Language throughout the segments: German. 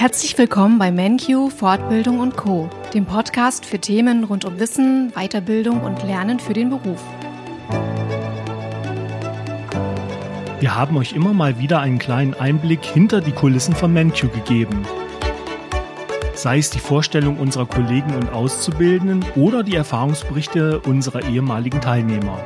Herzlich willkommen bei MenQ Fortbildung und Co, dem Podcast für Themen rund um Wissen, Weiterbildung und Lernen für den Beruf. Wir haben euch immer mal wieder einen kleinen Einblick hinter die Kulissen von MenQ gegeben. Sei es die Vorstellung unserer Kollegen und Auszubildenden oder die Erfahrungsberichte unserer ehemaligen Teilnehmer.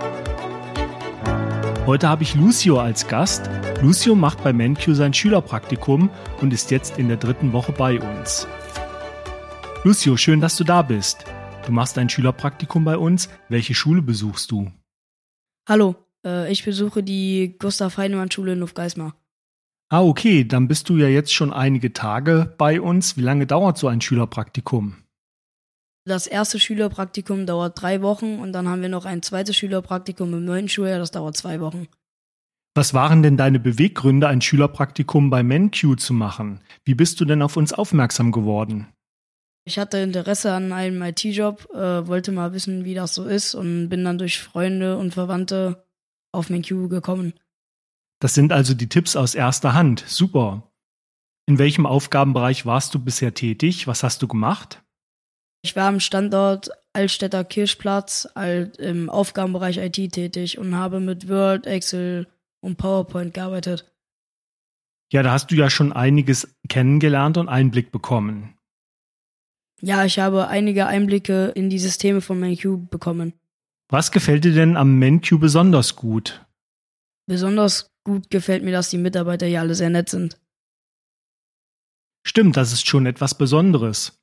Heute habe ich Lucio als Gast. Lucio macht bei MenQ sein Schülerpraktikum und ist jetzt in der dritten Woche bei uns. Lucio, schön, dass du da bist. Du machst ein Schülerpraktikum bei uns. Welche Schule besuchst du? Hallo, äh, ich besuche die Gustav Heinemann Schule in Lufgeismar. Ah, okay, dann bist du ja jetzt schon einige Tage bei uns. Wie lange dauert so ein Schülerpraktikum? Das erste Schülerpraktikum dauert drei Wochen und dann haben wir noch ein zweites Schülerpraktikum im neuen Schuljahr, das dauert zwei Wochen. Was waren denn deine Beweggründe, ein Schülerpraktikum bei MenQ zu machen? Wie bist du denn auf uns aufmerksam geworden? Ich hatte Interesse an einem IT-Job, äh, wollte mal wissen, wie das so ist und bin dann durch Freunde und Verwandte auf MenQ gekommen. Das sind also die Tipps aus erster Hand. Super. In welchem Aufgabenbereich warst du bisher tätig? Was hast du gemacht? Ich war am Standort Altstädter Kirchplatz im Aufgabenbereich IT tätig und habe mit Word, Excel und PowerPoint gearbeitet. Ja, da hast du ja schon einiges kennengelernt und Einblick bekommen. Ja, ich habe einige Einblicke in die Systeme von MenQ bekommen. Was gefällt dir denn am MenQ besonders gut? Besonders gut gefällt mir, dass die Mitarbeiter hier alle sehr nett sind. Stimmt, das ist schon etwas Besonderes.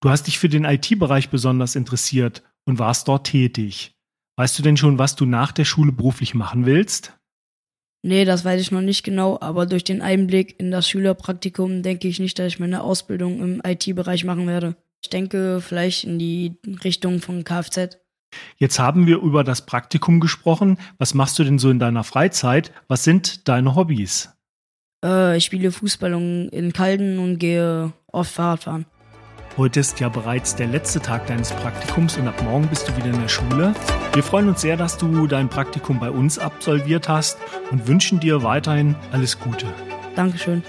Du hast dich für den IT-Bereich besonders interessiert und warst dort tätig. Weißt du denn schon, was du nach der Schule beruflich machen willst? Nee, das weiß ich noch nicht genau, aber durch den Einblick in das Schülerpraktikum denke ich nicht, dass ich meine Ausbildung im IT-Bereich machen werde. Ich denke vielleicht in die Richtung von Kfz. Jetzt haben wir über das Praktikum gesprochen. Was machst du denn so in deiner Freizeit? Was sind deine Hobbys? Äh, ich spiele Fußball in Kalden und gehe oft Fahrradfahren. Heute ist ja bereits der letzte Tag deines Praktikums und ab morgen bist du wieder in der Schule. Wir freuen uns sehr, dass du dein Praktikum bei uns absolviert hast und wünschen dir weiterhin alles Gute. Dankeschön.